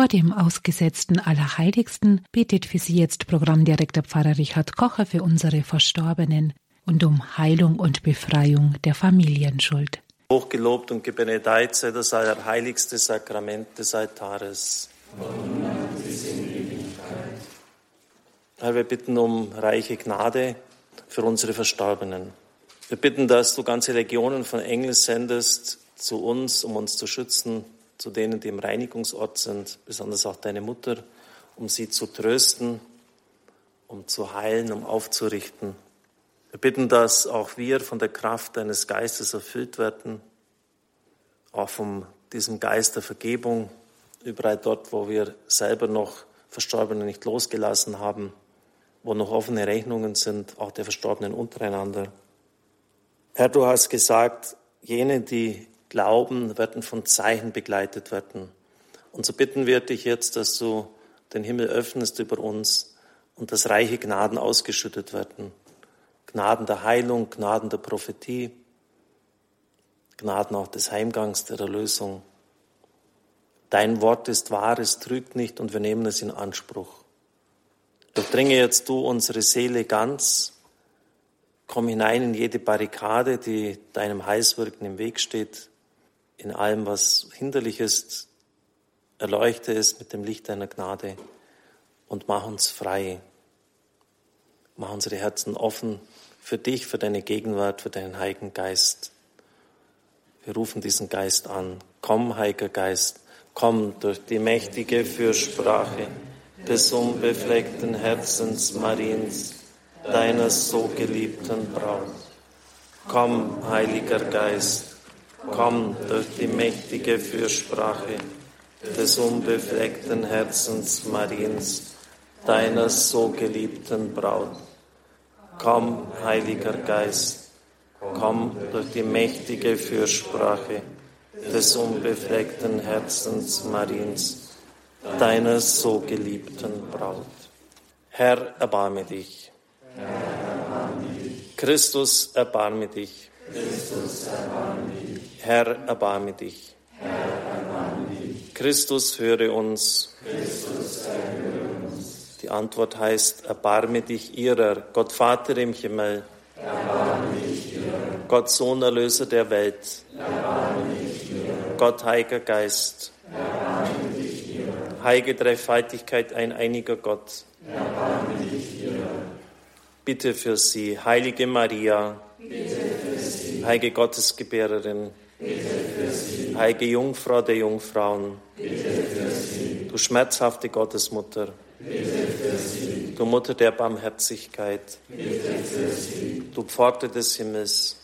Vor dem ausgesetzten Allerheiligsten betet für Sie jetzt Programmdirektor Pfarrer Richard Kocher für unsere Verstorbenen und um Heilung und Befreiung der Familienschuld. Hochgelobt und gebenedeit sei das allerheiligste Sakrament des Altares. Herr, wir bitten um reiche Gnade für unsere Verstorbenen. Wir bitten, dass du ganze Legionen von Engeln sendest zu uns, um uns zu schützen, zu denen, die im Reinigungsort sind, besonders auch deine Mutter, um sie zu trösten, um zu heilen, um aufzurichten. Wir bitten, dass auch wir von der Kraft deines Geistes erfüllt werden, auch von diesem Geist der Vergebung, überall dort, wo wir selber noch Verstorbene nicht losgelassen haben, wo noch offene Rechnungen sind, auch der Verstorbenen untereinander. Herr, du hast gesagt, jene, die glauben, werden von Zeichen begleitet werden. Und so bitten wir dich jetzt, dass du den Himmel öffnest über uns und dass reiche Gnaden ausgeschüttet werden. Gnaden der Heilung, Gnaden der Prophetie, Gnaden auch des Heimgangs, der Erlösung. Dein Wort ist wahr, es trügt nicht und wir nehmen es in Anspruch. Durchdringe jetzt du unsere Seele ganz Komm hinein in jede Barrikade, die deinem Heilswirken im Weg steht, in allem, was hinderlich ist. Erleuchte es mit dem Licht deiner Gnade und mach uns frei. Mach unsere Herzen offen für dich, für deine Gegenwart, für deinen Heiligen Geist. Wir rufen diesen Geist an. Komm, Heiliger Geist, komm durch die mächtige Fürsprache des unbefleckten Herzens Mariens deiner so geliebten Braut. Komm, Heiliger Geist, komm durch die mächtige Fürsprache des unbefleckten Herzens Mariens, deiner so geliebten Braut. Komm, Heiliger Geist, komm durch die mächtige Fürsprache des unbefleckten Herzens Mariens, deiner so geliebten Braut. Herr, erbarme dich. Christus, erbarme dich. Christus, erbarme dich. Herr, erbarme dich. Herr, erbarme dich. Christus, höre uns. Christus. Die Antwort heißt, erbarme dich ihrer, Gott Vater im Himmel. Gott Sohn, Erlöser der Welt. Gott Heiliger Geist. Heilige Dreifaltigkeit, ein einiger Gott. Bitte für sie, heilige Maria, sie. heilige Gottesgebärerin, heilige Jungfrau der Jungfrauen, du schmerzhafte Gottesmutter, du Mutter der Barmherzigkeit, du Pforte des Himmels,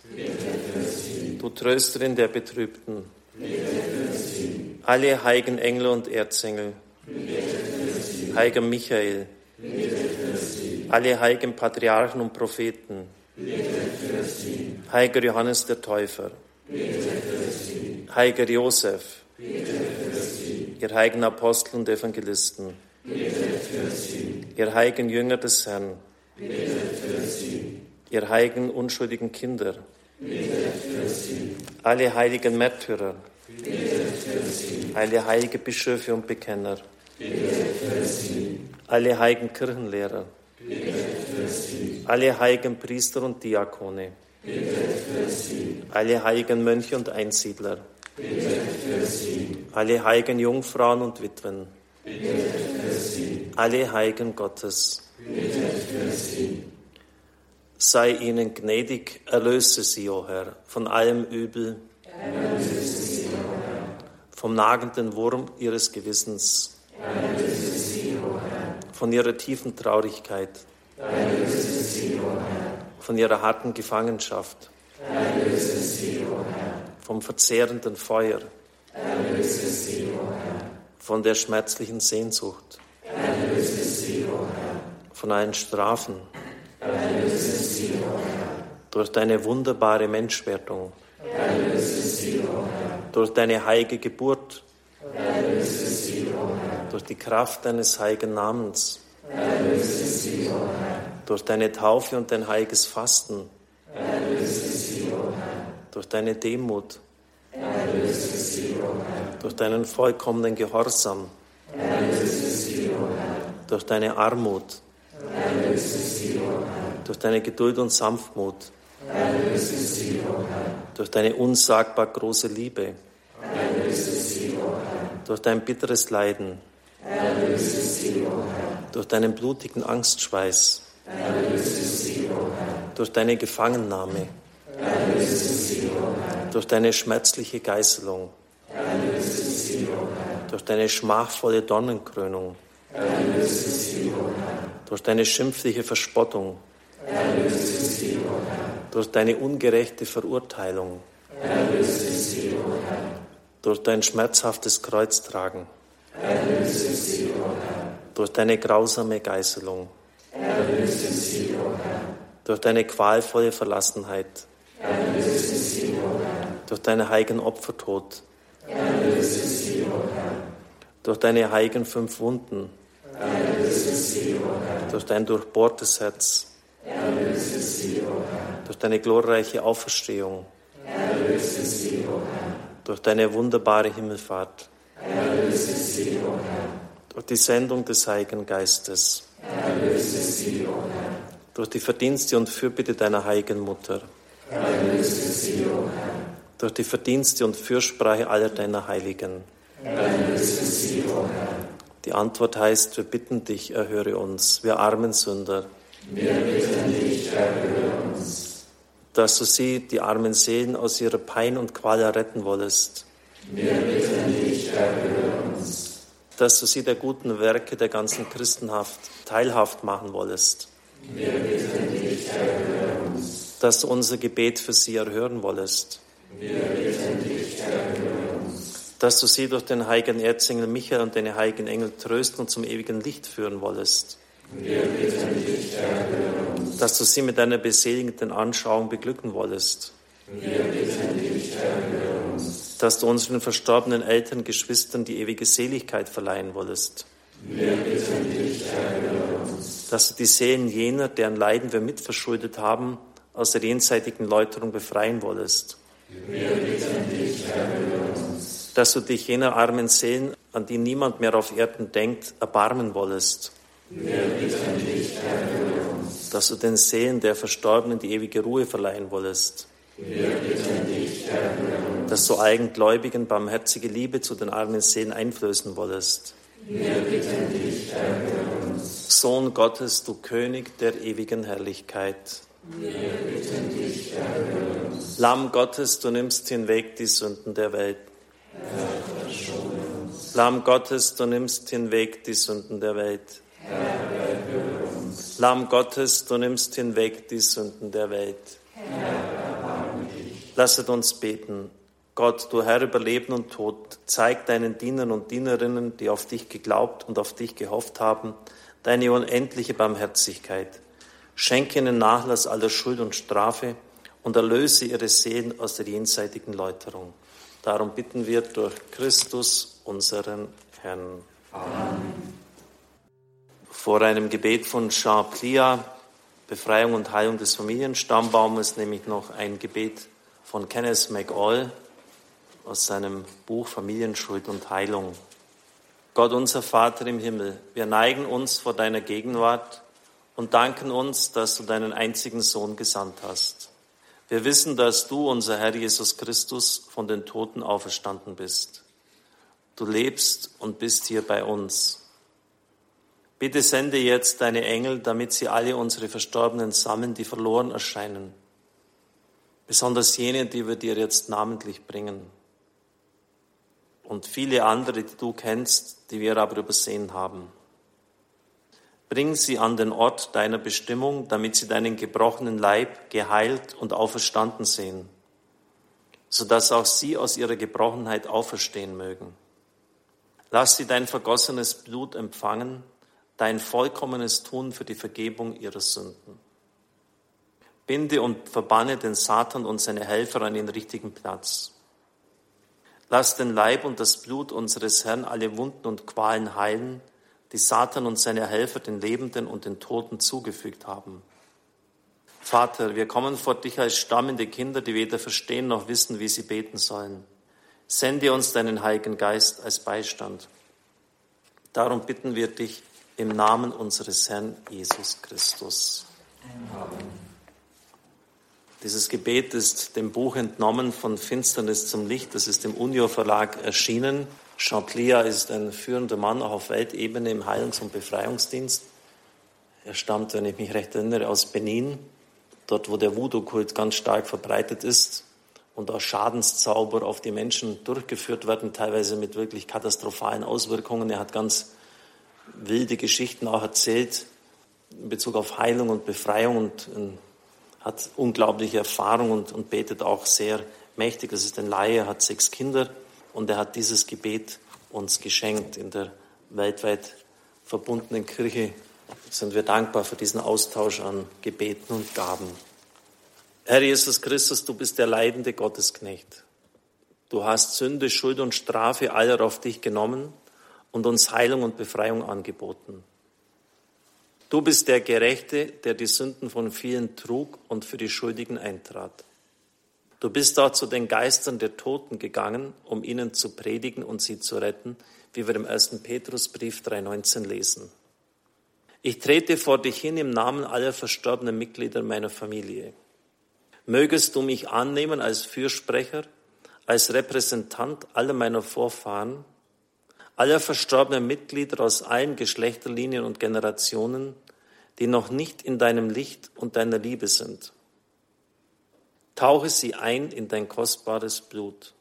du Trösterin der Betrübten, alle heiligen Engel und Erzengel, heiliger Michael, alle heiligen Patriarchen und Propheten, heiliger Johannes der Täufer, heiliger Josef, ihr heiligen Apostel und Evangelisten, ihr heiligen Jünger des Herrn, ihr heiligen unschuldigen Kinder, alle heiligen Märtyrer, alle heilige Bischöfe und Bekenner, alle heiligen Kirchenlehrer, alle heiligen Priester und Diakone, alle heiligen Mönche und Einsiedler, alle heiligen Jungfrauen und Witwen, alle Heiligen Gottes, sei ihnen gnädig, erlöse sie, o oh Herr, von allem Übel, vom nagenden Wurm ihres Gewissens, von ihrer tiefen Traurigkeit, von ihrer harten Gefangenschaft, vom verzehrenden Feuer, von der schmerzlichen Sehnsucht, von allen Strafen, durch deine wunderbare Menschwerdung, durch deine heilige Geburt, durch die Kraft deines heiligen Namens, sie, durch deine Taufe und dein heiliges Fasten, sie, durch deine Demut, sie, durch deinen vollkommenen Gehorsam, Durch deine Armut. Durch deine Geduld und Sanftmut. Durch deine unsagbar große Liebe. Durch dein bitteres Leiden. Durch deinen blutigen Angstschweiß. Durch deine Gefangennahme. Durch deine schmerzliche Geißelung. Durch deine schmachvolle Dornenkrönung. Durch deine schimpfliche Verspottung. Durch deine ungerechte Verurteilung. Durch dein schmerzhaftes Kreuztragen. Durch deine grausame Geißelung. Durch deine qualvolle Verlassenheit. Durch deine heiligen Opfertod. Durch deine heiligen fünf Wunden. Durch dein durchbohrtes Herz. Durch deine glorreiche Auferstehung. Durch deine wunderbare Himmelfahrt. Durch die Sendung des Heiligen Geistes. Durch die Verdienste und Fürbitte deiner heiligen Mutter. Durch die Verdienste und Fürsprache aller deiner Heiligen. Die Antwort heißt, wir bitten dich, erhöre uns, wir armen Sünder. Wir bitten dich, erhöre uns. Dass du sie, die armen Seelen, aus ihrer Pein und Qual retten wollest. Wir bitten dich, erhöre uns. Dass du sie der guten Werke der ganzen Christenhaft teilhaft machen wollest. Wir bitten dich, erhöre uns. Dass du unser Gebet für sie erhören wollest. Wir bitten dich, erhöre uns. Dass du sie durch den heiligen Erzengel Michael und deine heiligen Engel trösten und zum ewigen Licht führen wollest. Wir bitten dich, erhöre uns. Dass du sie mit deiner beseligenden Anschauung beglücken wollest. Wir bitten dich, erhöre uns. Dass du unseren verstorbenen Eltern, Geschwistern die ewige Seligkeit verleihen wollest. Wir bitten dich, uns. Dass du die Seelen jener, deren Leiden wir mitverschuldet haben, aus der jenseitigen Läuterung befreien wollest. Wir bitten dich, uns. Dass du dich jener armen Seelen, an die niemand mehr auf Erden denkt, erbarmen wollest. Wir bitten dich, uns. Dass du den Seelen der Verstorbenen die ewige Ruhe verleihen wollest. Dass du Eigengläubigen barmherzige Liebe zu den armen Seelen einflößen wollest. Wir bitten dich, erhöre uns. Sohn Gottes, du König der ewigen Herrlichkeit. Wir bitten dich, erhöre uns. Lamm Gottes, du nimmst hinweg die Sünden der Welt. Herr, verschone uns. Lamm Gottes, du nimmst hinweg die Sünden der Welt. Herr, erhöre uns. Lamm Gottes, du nimmst hinweg die Sünden der Welt. Herr. Lasset uns beten. Gott, du Herr über Leben und Tod, zeig deinen Dienern und Dienerinnen, die auf dich geglaubt und auf dich gehofft haben, deine unendliche Barmherzigkeit. Schenke ihnen Nachlass aller Schuld und Strafe und erlöse ihre Seelen aus der jenseitigen Läuterung. Darum bitten wir durch Christus, unseren Herrn. Amen. Vor einem Gebet von Jean Plia, Befreiung und Heilung des Familienstammbaumes, nehme ich noch ein Gebet von Kenneth McAll aus seinem Buch Familienschuld und Heilung. Gott, unser Vater im Himmel, wir neigen uns vor deiner Gegenwart und danken uns, dass du deinen einzigen Sohn gesandt hast. Wir wissen, dass du, unser Herr Jesus Christus, von den Toten auferstanden bist. Du lebst und bist hier bei uns. Bitte sende jetzt deine Engel, damit sie alle unsere Verstorbenen sammeln, die verloren erscheinen. Besonders jene, die wir dir jetzt namentlich bringen. Und viele andere, die du kennst, die wir aber übersehen haben. Bring sie an den Ort deiner Bestimmung, damit sie deinen gebrochenen Leib geheilt und auferstanden sehen, sodass auch sie aus ihrer Gebrochenheit auferstehen mögen. Lass sie dein vergossenes Blut empfangen, dein vollkommenes Tun für die Vergebung ihrer Sünden. Binde und verbanne den Satan und seine Helfer an den richtigen Platz. Lass den Leib und das Blut unseres Herrn alle Wunden und Qualen heilen, die Satan und seine Helfer den Lebenden und den Toten zugefügt haben. Vater, wir kommen vor dich als stammende Kinder, die weder verstehen noch wissen, wie sie beten sollen. Sende uns deinen Heiligen Geist als Beistand. Darum bitten wir dich im Namen unseres Herrn Jesus Christus. Amen. Dieses Gebet ist dem Buch entnommen von Finsternis zum Licht. Das ist im Unio Verlag erschienen. Champlia ist ein führender Mann auch auf Weltebene im Heilungs- und Befreiungsdienst. Er stammt, wenn ich mich recht erinnere, aus Benin, dort wo der Voodoo-Kult ganz stark verbreitet ist und auch Schadenszauber auf die Menschen durchgeführt werden, teilweise mit wirklich katastrophalen Auswirkungen. Er hat ganz wilde Geschichten auch erzählt in Bezug auf Heilung und Befreiung und hat unglaubliche Erfahrung und, und betet auch sehr mächtig. Das ist ein Laie, hat sechs Kinder und er hat dieses Gebet uns geschenkt. In der weltweit verbundenen Kirche sind wir dankbar für diesen Austausch an Gebeten und Gaben. Herr Jesus Christus, du bist der leidende Gottesknecht. Du hast Sünde, Schuld und Strafe aller auf dich genommen und uns Heilung und Befreiung angeboten. Du bist der Gerechte, der die Sünden von vielen trug und für die Schuldigen eintrat. Du bist auch zu den Geistern der Toten gegangen, um ihnen zu predigen und sie zu retten, wie wir im 1. Petrusbrief 3.19 lesen. Ich trete vor dich hin im Namen aller verstorbenen Mitglieder meiner Familie. Mögest du mich annehmen als Fürsprecher, als Repräsentant aller meiner Vorfahren, aller verstorbenen Mitglieder aus allen Geschlechterlinien und Generationen, die noch nicht in deinem Licht und deiner Liebe sind. Tauche sie ein in dein kostbares Blut.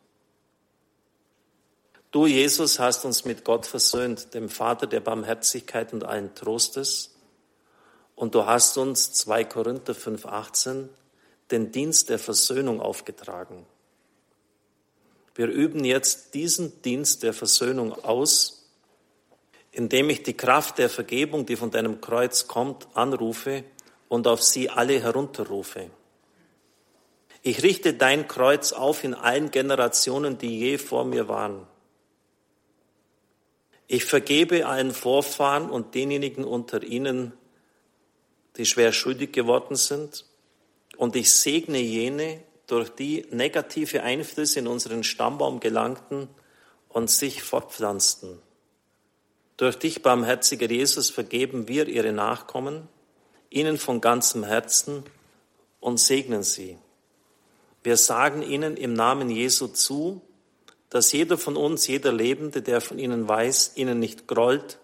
Du, Jesus, hast uns mit Gott versöhnt, dem Vater der Barmherzigkeit und allen Trostes. Und du hast uns, 2 Korinther 5,18, den Dienst der Versöhnung aufgetragen. Wir üben jetzt diesen Dienst der Versöhnung aus, indem ich die Kraft der Vergebung, die von deinem Kreuz kommt, anrufe und auf sie alle herunterrufe. Ich richte dein Kreuz auf in allen Generationen, die je vor mir waren. Ich vergebe allen Vorfahren und denjenigen unter ihnen, die schwer schuldig geworden sind, und ich segne jene, durch die negative Einflüsse in unseren Stammbaum gelangten und sich fortpflanzten. Durch dich, barmherziger Jesus, vergeben wir ihre Nachkommen, ihnen von ganzem Herzen und segnen sie. Wir sagen ihnen im Namen Jesu zu, dass jeder von uns, jeder Lebende, der von ihnen weiß, ihnen nicht grollt,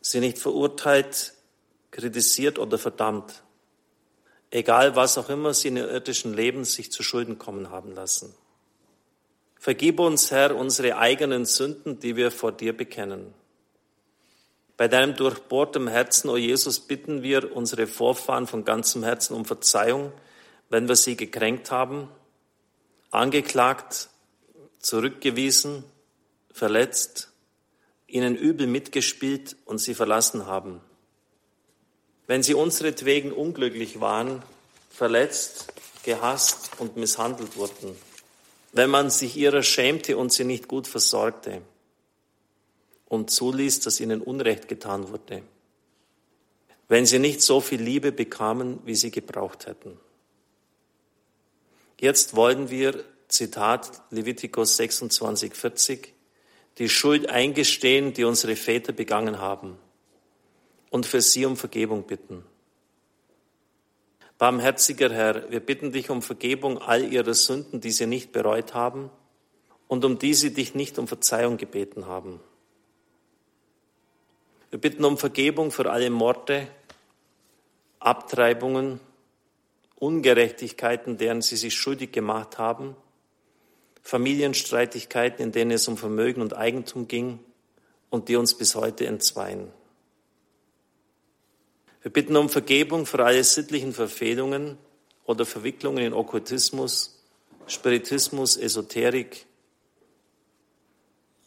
sie nicht verurteilt, kritisiert oder verdammt egal was auch immer sie in ihrem irdischen Leben sich zu Schulden kommen haben lassen. Vergib uns, Herr, unsere eigenen Sünden, die wir vor dir bekennen. Bei deinem durchbohrtem Herzen, o Jesus, bitten wir unsere Vorfahren von ganzem Herzen um Verzeihung, wenn wir sie gekränkt haben, angeklagt, zurückgewiesen, verletzt, ihnen übel mitgespielt und sie verlassen haben wenn sie unseretwegen unglücklich waren, verletzt, gehasst und misshandelt wurden, wenn man sich ihrer schämte und sie nicht gut versorgte und zuließ, dass ihnen Unrecht getan wurde, wenn sie nicht so viel Liebe bekamen, wie sie gebraucht hätten. Jetzt wollen wir, Zitat Levitikus 26, 40, die Schuld eingestehen, die unsere Väter begangen haben und für sie um Vergebung bitten. Barmherziger Herr, wir bitten dich um Vergebung all ihrer Sünden, die sie nicht bereut haben und um die sie dich nicht um Verzeihung gebeten haben. Wir bitten um Vergebung für alle Morde, Abtreibungen, Ungerechtigkeiten, deren sie sich schuldig gemacht haben, Familienstreitigkeiten, in denen es um Vermögen und Eigentum ging und die uns bis heute entzweien. Wir bitten um Vergebung für alle sittlichen Verfehlungen oder Verwicklungen in Okkultismus, Spiritismus, Esoterik,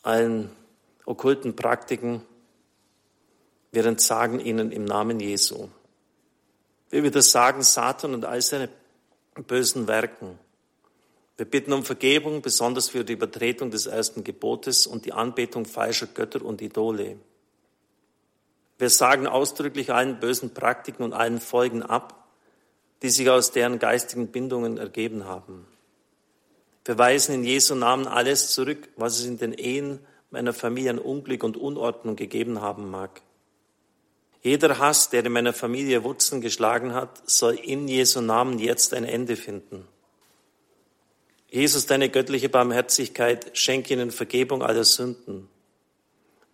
allen okkulten Praktiken. Wir entsagen ihnen im Namen Jesu. Wir wieder sagen Satan und all seine bösen Werken. Wir bitten um Vergebung, besonders für die Übertretung des ersten Gebotes und die Anbetung falscher Götter und Idole. Wir sagen ausdrücklich allen bösen Praktiken und allen Folgen ab, die sich aus deren geistigen Bindungen ergeben haben. Wir weisen in Jesu Namen alles zurück, was es in den Ehen meiner Familie an Unglück und Unordnung gegeben haben mag. Jeder Hass, der in meiner Familie Wurzeln geschlagen hat, soll in Jesu Namen jetzt ein Ende finden. Jesus, deine göttliche Barmherzigkeit, schenke ihnen Vergebung aller Sünden.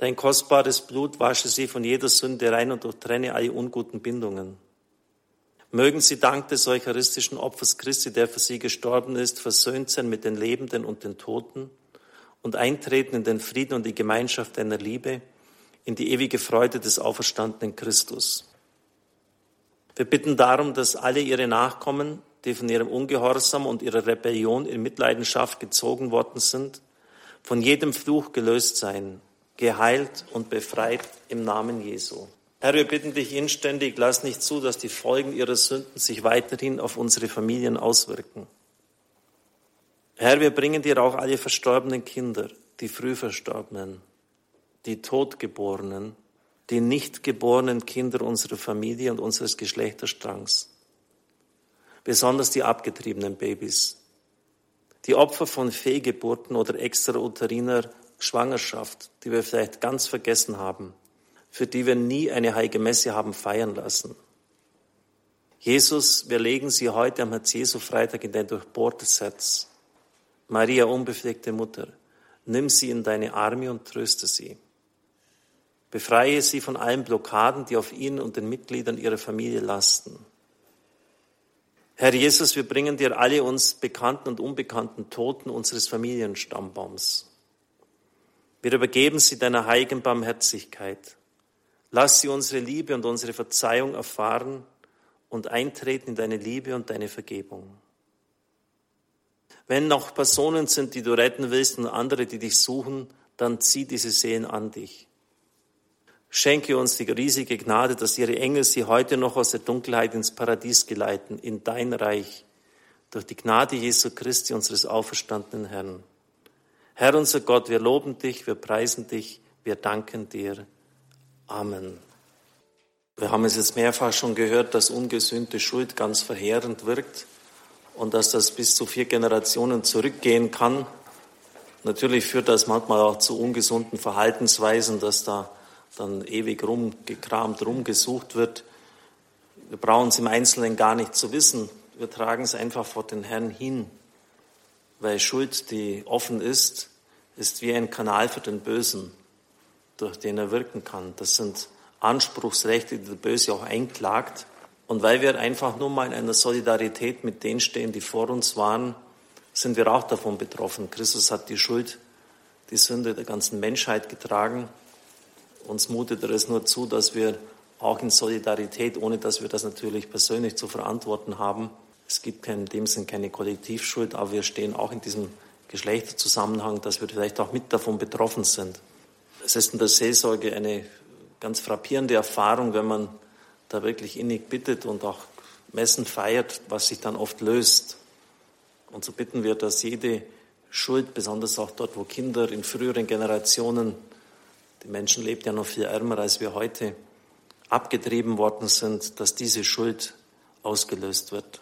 Dein kostbares Blut wasche sie von jeder Sünde rein und durchtrenne alle unguten Bindungen. Mögen sie dank des eucharistischen Opfers Christi, der für sie gestorben ist, versöhnt sein mit den Lebenden und den Toten und eintreten in den Frieden und die Gemeinschaft deiner Liebe, in die ewige Freude des auferstandenen Christus. Wir bitten darum, dass alle ihre Nachkommen, die von ihrem Ungehorsam und ihrer Rebellion in Mitleidenschaft gezogen worden sind, von jedem Fluch gelöst seien, geheilt und befreit im Namen Jesu. Herr, wir bitten dich inständig, lass nicht zu, dass die Folgen ihrer Sünden sich weiterhin auf unsere Familien auswirken. Herr, wir bringen dir auch alle verstorbenen Kinder, die früh verstorbenen, die Totgeborenen, die nicht geborenen Kinder unserer Familie und unseres Geschlechterstrangs, besonders die abgetriebenen Babys, die Opfer von Fehlgeburten oder extrauteriner Schwangerschaft, die wir vielleicht ganz vergessen haben, für die wir nie eine heilige Messe haben feiern lassen. Jesus, wir legen sie heute am Herz-Jesu-Freitag in dein durchbohrtes Herz. Maria, unbefleckte Mutter, nimm sie in deine Arme und tröste sie. Befreie sie von allen Blockaden, die auf ihnen und den Mitgliedern ihrer Familie lasten. Herr Jesus, wir bringen dir alle uns bekannten und unbekannten Toten unseres Familienstammbaums. Wir übergeben sie deiner heiligen Barmherzigkeit. Lass sie unsere Liebe und unsere Verzeihung erfahren und eintreten in deine Liebe und deine Vergebung. Wenn noch Personen sind, die du retten willst und andere, die dich suchen, dann zieh diese Seelen an dich. Schenke uns die riesige Gnade, dass ihre Engel sie heute noch aus der Dunkelheit ins Paradies geleiten, in dein Reich, durch die Gnade Jesu Christi, unseres auferstandenen Herrn. Herr unser Gott, wir loben dich, wir preisen dich, wir danken dir. Amen. Wir haben es jetzt mehrfach schon gehört, dass ungesühnte Schuld ganz verheerend wirkt und dass das bis zu vier Generationen zurückgehen kann. Natürlich führt das manchmal auch zu ungesunden Verhaltensweisen, dass da dann ewig rumgekramt, rumgesucht wird. Wir brauchen es im Einzelnen gar nicht zu wissen. Wir tragen es einfach vor den Herrn hin, weil Schuld, die offen ist, ist wie ein Kanal für den Bösen, durch den er wirken kann. Das sind Anspruchsrechte, die der Böse auch einklagt. Und weil wir einfach nur mal in einer Solidarität mit denen stehen, die vor uns waren, sind wir auch davon betroffen. Christus hat die Schuld, die Sünde der ganzen Menschheit getragen. Uns mutet er es nur zu, dass wir auch in Solidarität, ohne dass wir das natürlich persönlich zu verantworten haben, es gibt in dem Sinn keine Kollektivschuld, aber wir stehen auch in diesem Geschlechterzusammenhang, dass wir vielleicht auch mit davon betroffen sind. Es ist in der Seelsorge eine ganz frappierende Erfahrung, wenn man da wirklich innig bittet und auch Messen feiert, was sich dann oft löst. Und so bitten wir, dass jede Schuld, besonders auch dort, wo Kinder in früheren Generationen die Menschen lebten ja noch viel ärmer als wir heute, abgetrieben worden sind, dass diese Schuld ausgelöst wird.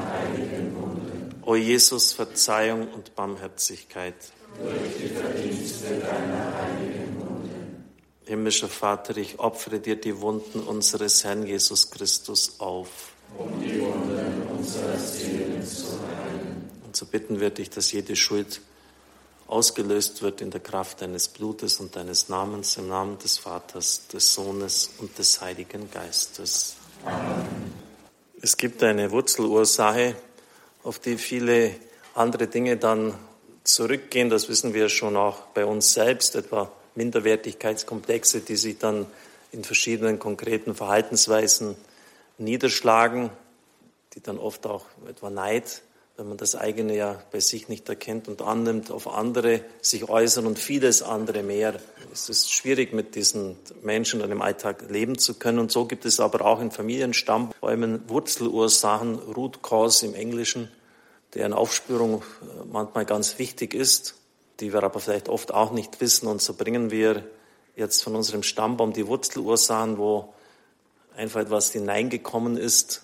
O Jesus, Verzeihung und Barmherzigkeit. Durch die Verdienste deiner heiligen Wunde. Himmlischer Vater, ich opfere dir die Wunden unseres Herrn Jesus Christus auf. Um die Wunden unserer Seelen zu heilen. Und so bitten wir dich, dass jede Schuld ausgelöst wird in der Kraft deines Blutes und deines Namens, im Namen des Vaters, des Sohnes und des Heiligen Geistes. Amen. Es gibt eine Wurzelursache, auf die viele andere Dinge dann zurückgehen. Das wissen wir schon auch bei uns selbst, etwa Minderwertigkeitskomplexe, die sich dann in verschiedenen konkreten Verhaltensweisen niederschlagen, die dann oft auch etwa Neid, wenn man das eigene ja bei sich nicht erkennt und annimmt, auf andere sich äußern und vieles andere mehr. Es ist schwierig, mit diesen Menschen in einem Alltag leben zu können. Und so gibt es aber auch in Familienstammbäumen Wurzelursachen, Root Cause im Englischen, deren Aufspürung manchmal ganz wichtig ist, die wir aber vielleicht oft auch nicht wissen. Und so bringen wir jetzt von unserem Stammbaum die Wurzelursachen, wo einfach etwas hineingekommen ist,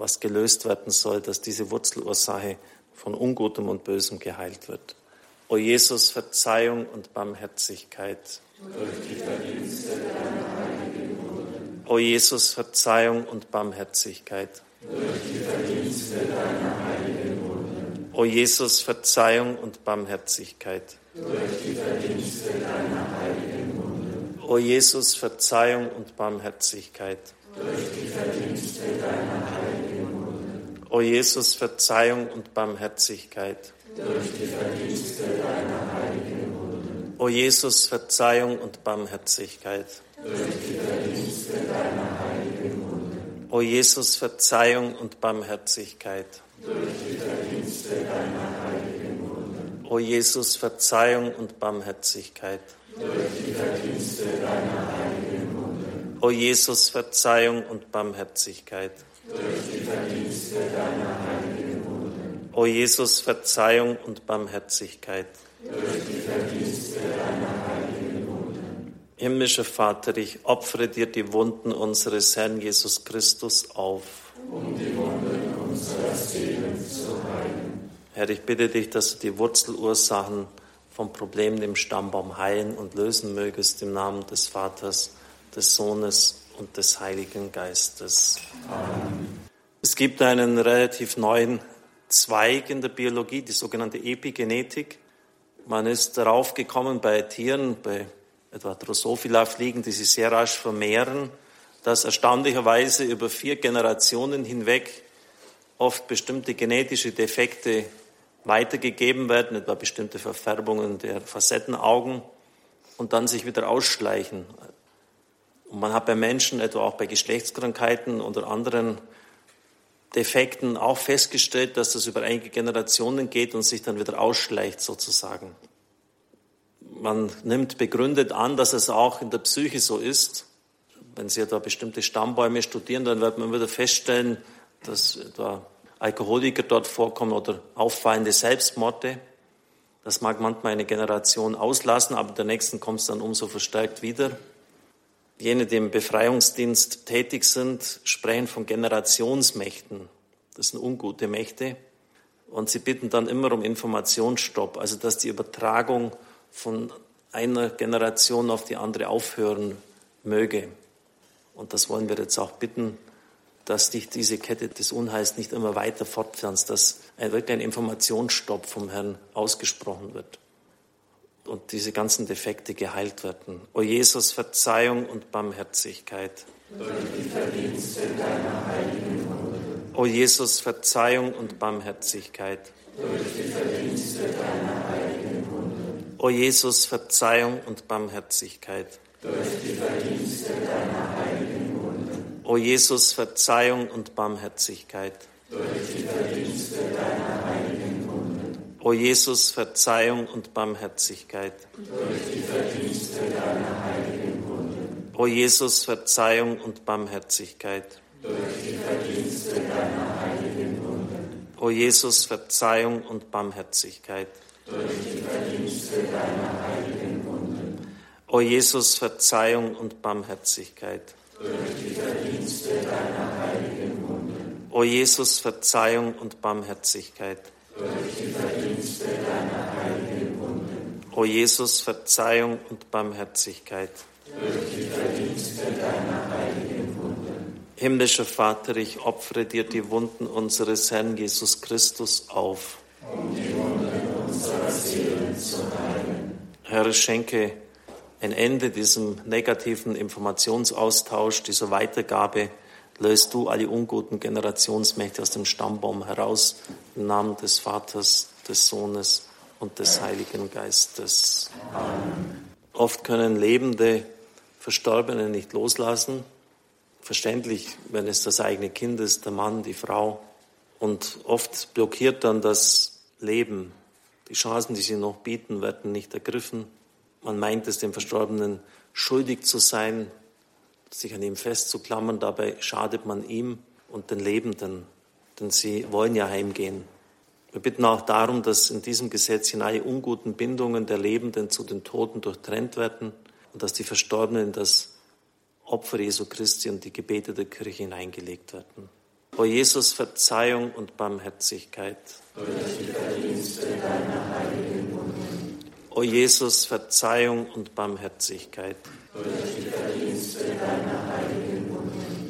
was gelöst werden soll, dass diese Wurzelursache von Ungutem und Bösem geheilt wird. O Jesus, Verzeihung und Barmherzigkeit. O Jesus, Verzeihung und Barmherzigkeit. O Jesus, Verzeihung und Barmherzigkeit. O Jesus, Verzeihung und Barmherzigkeit. Durch die Verdienste deiner heiligen. O Jesus, Verzeihung und Barmherzigkeit. Durch die Verdienste deiner heiligen Wunden. O Jesus, Verzeihung und Barmherzigkeit. Durch die Verdienste deiner heiligen Wunden. O Jesus, Verzeihung und Barmherzigkeit. Durch die Verdienste deiner heiligen Wunden. O Jesus, Verzeihung und Barmherzigkeit. Durch die Verdienste deiner heiligen Wunden. O Jesus, Verzeihung und Barmherzigkeit. Durch die Verdienste deiner heiligen Wunden. O Jesus, Verzeihung und Barmherzigkeit. Durch die Verdienste deiner heiligen Wunden. Himmlischer Vater, ich opfere dir die Wunden unseres Herrn Jesus Christus auf. Um die Wunden unserer Seelen zu heilen. Herr, ich bitte dich, dass du die Wurzelursachen von Problemen im Stammbaum heilen und lösen mögest im Namen des Vaters, des Sohnes und des Heiligen Geistes. Amen. Es gibt einen relativ neuen Zweig in der Biologie, die sogenannte Epigenetik. Man ist darauf gekommen bei Tieren, bei etwa Drosophila-Fliegen, die sich sehr rasch vermehren, dass erstaunlicherweise über vier Generationen hinweg oft bestimmte genetische Defekte weitergegeben werden, etwa bestimmte Verfärbungen der Facettenaugen und dann sich wieder ausschleichen. Und man hat bei Menschen, etwa auch bei Geschlechtskrankheiten oder anderen Defekten auch festgestellt, dass das über einige Generationen geht und sich dann wieder ausschleicht sozusagen. Man nimmt begründet an, dass es auch in der Psyche so ist. Wenn Sie da bestimmte Stammbäume studieren, dann wird man wieder feststellen, dass da Alkoholiker dort vorkommen oder auffallende Selbstmorde. Das mag manchmal eine Generation auslassen, aber der nächsten kommt es dann umso verstärkt wieder. Jene, die im Befreiungsdienst tätig sind, sprechen von Generationsmächten. Das sind ungute Mächte. Und sie bitten dann immer um Informationsstopp, also dass die Übertragung von einer Generation auf die andere aufhören möge. Und das wollen wir jetzt auch bitten, dass sich diese Kette des Unheils nicht immer weiter fortpflanzt, dass wirklich ein Informationsstopp vom Herrn ausgesprochen wird und diese ganzen Defekte geheilt werden. O Jesus, Verzeihung und Barmherzigkeit. Durch die Verdienste deiner heiligen Wunden. O Jesus, Verzeihung und Barmherzigkeit. Durch die Verdienste deiner heiligen Wunden. O Jesus, Verzeihung und Barmherzigkeit. Durch die Verdienste deiner heiligen Wunden. O Jesus, Verzeihung und Barmherzigkeit. Durch die Verdienste deiner. O Jesus, Verzeihung und Barmherzigkeit. Durch die Verdienste deiner heiligen Wunden. O Jesus, Verzeihung und Barmherzigkeit. Durch die Verdienste deiner heiligen Wunden. O Jesus, Verzeihung und Barmherzigkeit. Durch die Verdienste deiner heiligen Wunden. O Jesus, Verzeihung und Barmherzigkeit. Durch die Verdienste deiner heiligen Wunden. O Jesus, Verzeihung und Barmherzigkeit durch die deiner heiligen Wunden. O Jesus, Verzeihung und Barmherzigkeit. Durch die Verdienste deiner heiligen Wunden. Himmlischer Vater, ich opfere dir die Wunden unseres Herrn Jesus Christus auf. Um die Wunden unserer Seelen zu heilen Herr, schenke ein Ende diesem negativen Informationsaustausch, dieser Weitergabe. Löst du alle unguten Generationsmächte aus dem Stammbaum heraus, im Namen des Vaters, des Sohnes und des Heiligen Geistes. Amen. Oft können Lebende Verstorbene nicht loslassen. Verständlich, wenn es das eigene Kind ist, der Mann, die Frau. Und oft blockiert dann das Leben. Die Chancen, die sie noch bieten, werden nicht ergriffen. Man meint es dem Verstorbenen schuldig zu sein, sich an ihm festzuklammern. Dabei schadet man ihm und den Lebenden, denn sie wollen ja heimgehen. Wir bitten auch darum, dass in diesem Gesetz alle unguten Bindungen der Lebenden zu den Toten durchtrennt werden und dass die Verstorbenen in das Opfer Jesu Christi und die Gebete der Kirche hineingelegt werden. O Jesus, Verzeihung und Barmherzigkeit. O Jesus, Verzeihung und Barmherzigkeit. Durch die Verdienste deiner heiligen.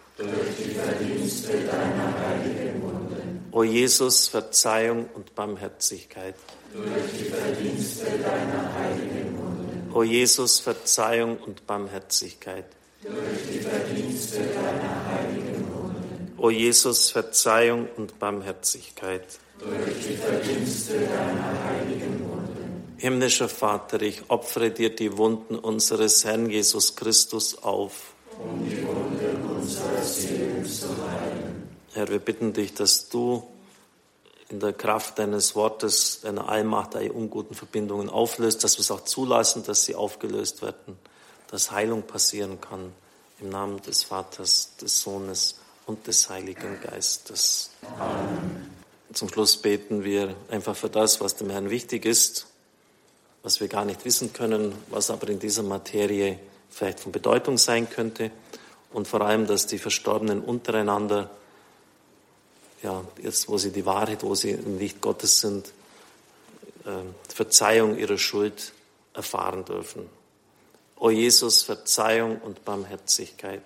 O Jesus, Verzeihung und Barmherzigkeit. Durch die Verdienste deiner heiligen Wunden. O Jesus, Verzeihung und Barmherzigkeit. Durch die Verdienste deiner heiligen Wunden. O Jesus, Verzeihung und Barmherzigkeit. Durch die Verdienste deiner heiligen Wunden. Himmlischer Vater, ich opfere dir die Wunden unseres Herrn Jesus Christus auf. Um die Wunden Herr, wir bitten dich, dass du in der Kraft deines Wortes, deiner Allmacht, alle unguten Verbindungen auflöst, dass wir es auch zulassen, dass sie aufgelöst werden, dass Heilung passieren kann. Im Namen des Vaters, des Sohnes und des Heiligen Geistes. Amen. Zum Schluss beten wir einfach für das, was dem Herrn wichtig ist, was wir gar nicht wissen können, was aber in dieser Materie vielleicht von Bedeutung sein könnte und vor allem, dass die Verstorbenen untereinander ja, jetzt wo sie die Wahrheit, wo sie im Licht Gottes sind, äh, Verzeihung ihrer Schuld erfahren dürfen. O Jesus, Verzeihung und Barmherzigkeit.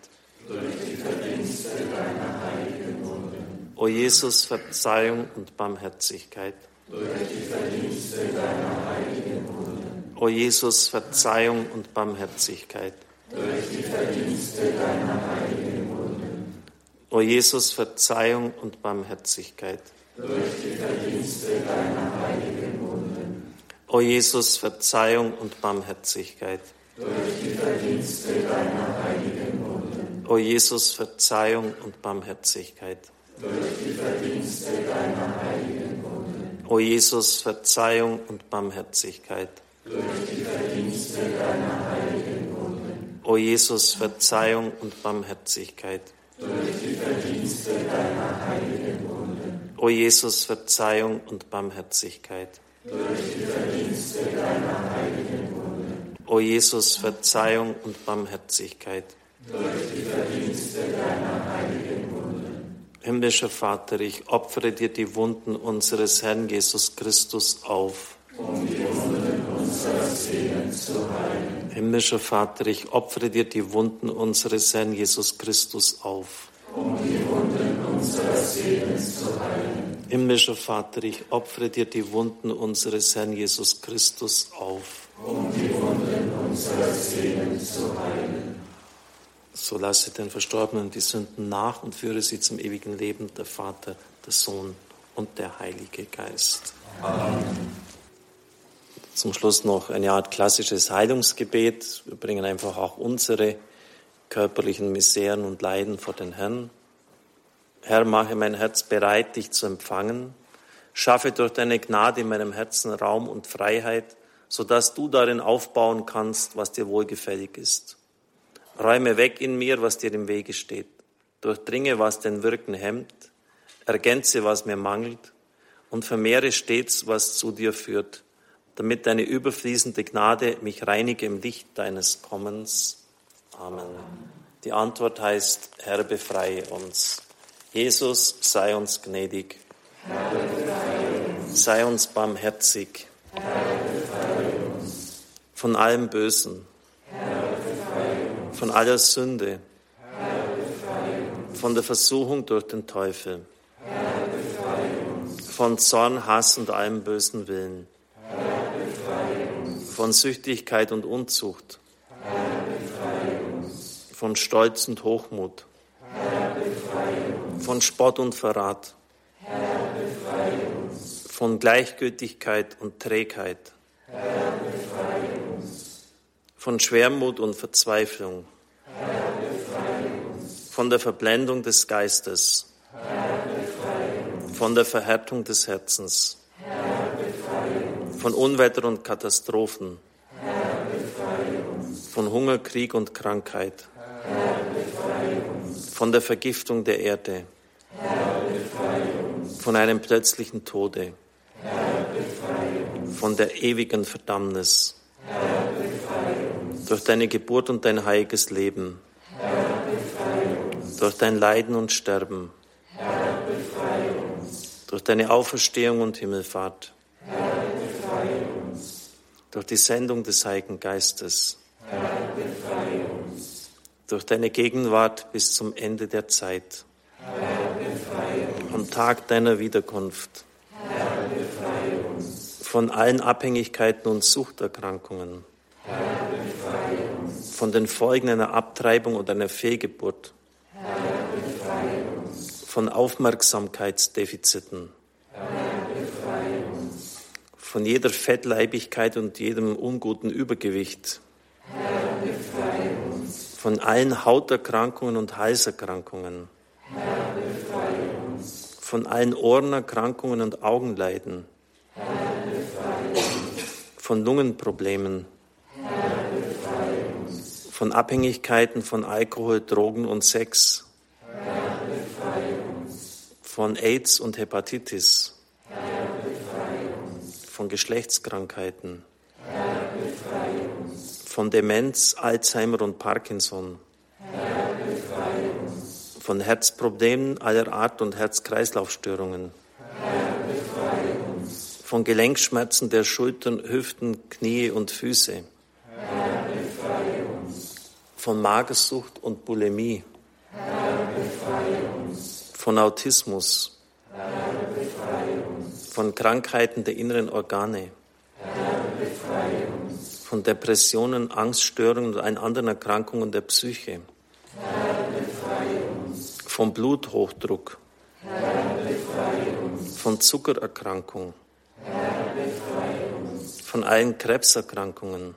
Durch die. O Jesus, Verzeihung und Barmherzigkeit. Durch die Verdienste deiner heiligen Wunden. O Jesus, Verzeihung und Barmherzigkeit. Durch die Verdienste deiner heiligen O Jesus, Verzeihung und Barmherzigkeit. Durch die Verdienste deiner heiligen Wunden. O Jesus, Verzeihung und Barmherzigkeit. Durch die Verdienste deiner heiligen Wunden. O Jesus, Verzeihung und Barmherzigkeit. Durch die Verdienste deiner heiligen Wunden. O Jesus, Verzeihung und Barmherzigkeit. Durch die Verdienste deiner. O Jesus, Verzeihung und Barmherzigkeit durch die Verdienste deiner heiligen Wunden. O Jesus, Verzeihung und Barmherzigkeit. Durch die Verdienste deiner heiligen Wunden. O Jesus, Verzeihung und Barmherzigkeit. Durch die Verdienste deiner heiligen Wunden. Himmlischer Vater, ich opfere dir die Wunden unseres Herrn Jesus Christus auf. Um die Wunden unserer Seelen zu heilen Himmlischer Vater, ich opfere dir die Wunden unseres Herrn Jesus Christus auf. Um die Wunden unserer Seelen zu heilen. Himmlischer Vater, ich opfere dir die Wunden unseres Herrn Jesus Christus auf. Um die Wunden unserer Seelen zu heilen. So lasse den Verstorbenen die Sünden nach und führe sie zum ewigen Leben, der Vater, der Sohn und der Heilige Geist. Amen. Zum Schluss noch eine Art klassisches Heilungsgebet. Wir bringen einfach auch unsere körperlichen Miseren und Leiden vor den Herrn. Herr, mache mein Herz bereit, dich zu empfangen. Schaffe durch deine Gnade in meinem Herzen Raum und Freiheit, so dass du darin aufbauen kannst, was dir wohlgefällig ist. Räume weg in mir, was dir im Wege steht. Durchdringe, was den Wirken hemmt. Ergänze, was mir mangelt und vermehre stets, was zu dir führt damit deine überfließende Gnade mich reinige im Licht deines Kommens. Amen. Die Antwort heißt, Herr, befreie uns. Jesus, sei uns gnädig. Herr, uns. Sei uns barmherzig. Herr, uns. Von allem Bösen. Herr, von aller Sünde. Von der Versuchung durch den Teufel. Von Zorn, Hass und allem bösen Willen von Süchtigkeit und Unzucht, von Stolz und Hochmut, von Spott und Verrat, von Gleichgültigkeit und Trägheit, von Schwermut und Verzweiflung, von der Verblendung des Geistes, von der Verhärtung des Herzens, von Unwetter und Katastrophen, von Hunger, Krieg und Krankheit, von der Vergiftung der Erde, von einem plötzlichen Tode, von der ewigen Verdammnis, durch deine Geburt und dein heiliges Leben, durch dein Leiden und Sterben, durch deine Auferstehung und Himmelfahrt, durch die Sendung des Heiligen Geistes, Herr, durch deine Gegenwart bis zum Ende der Zeit, Herr, am Tag deiner Wiederkunft, Herr, von allen Abhängigkeiten und Suchterkrankungen, von den Folgen einer Abtreibung oder einer Fehlgeburt, von Aufmerksamkeitsdefiziten, von jeder Fettleibigkeit und jedem unguten Übergewicht, von allen Hauterkrankungen und Halserkrankungen, von allen Ohrenerkrankungen und Augenleiden, von Lungenproblemen, von Abhängigkeiten von Alkohol, Drogen und Sex, von AIDS und Hepatitis, von Geschlechtskrankheiten, von Demenz, Alzheimer und Parkinson, von Herzproblemen aller Art und Herz-Kreislauf-Störungen, von Gelenkschmerzen der Schultern, Hüften, Knie und Füße, von Magersucht und Bulimie, von Autismus, von Krankheiten der inneren Organe, von Depressionen, Angststörungen und allen anderen Erkrankungen der Psyche, von Bluthochdruck, von Zuckererkrankung, von allen Krebserkrankungen,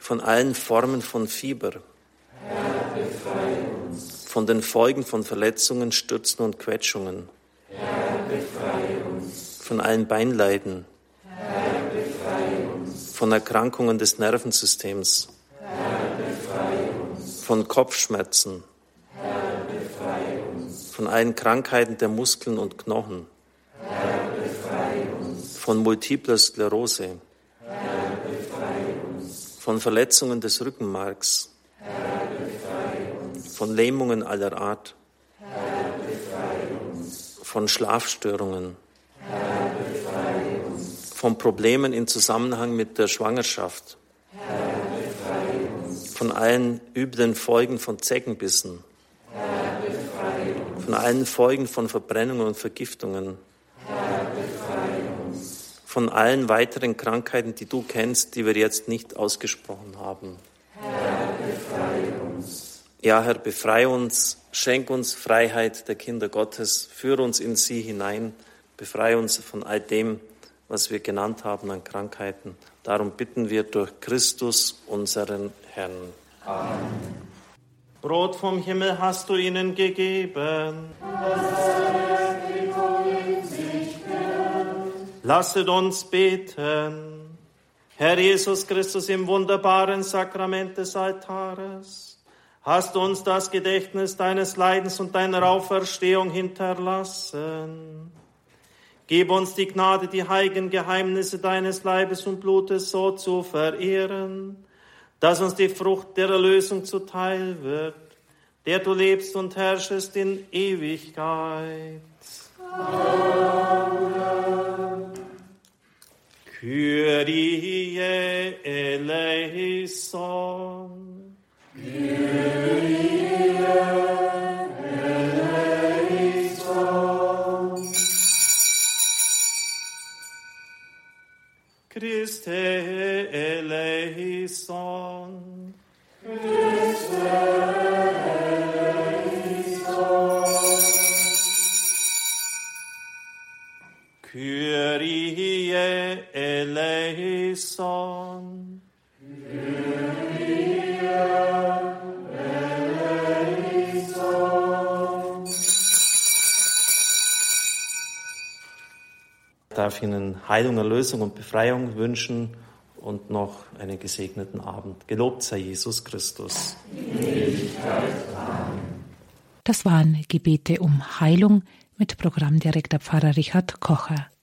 von allen Formen von Fieber, von den Folgen von Verletzungen, Stürzen und Quetschungen, von allen Beinleiden, von Erkrankungen des Nervensystems, von Kopfschmerzen, von allen Krankheiten der Muskeln und Knochen, von multipler Sklerose, von Verletzungen des Rückenmarks, von Lähmungen aller Art, von Schlafstörungen, von Problemen in Zusammenhang mit der Schwangerschaft, von allen üblen Folgen von Zeckenbissen, von allen Folgen von Verbrennungen und Vergiftungen, von allen weiteren Krankheiten, die du kennst, die wir jetzt nicht ausgesprochen haben. Ja, Herr, befreie uns, schenk uns Freiheit der Kinder Gottes, führe uns in sie hinein, befreie uns von all dem, was wir genannt haben an Krankheiten. Darum bitten wir durch Christus, unseren Herrn. Amen. Brot vom Himmel hast du ihnen gegeben. Lasset uns beten. Herr Jesus Christus, im wunderbaren Sakrament des Altares hast du uns das Gedächtnis deines Leidens und deiner Auferstehung hinterlassen. Gib uns die Gnade, die heiligen Geheimnisse deines Leibes und Blutes so zu verehren, dass uns die Frucht der Erlösung zuteil wird, der du lebst und herrschest in Ewigkeit. Amen. Kyrie eleison. Kyrie Christe eleison. Christe eleison. Kyrie eleison. Darf Ihnen Heilung, Erlösung und Befreiung wünschen und noch einen gesegneten Abend. Gelobt sei Jesus Christus. Das waren Gebete um Heilung mit Programmdirektor Pfarrer Richard Kocher.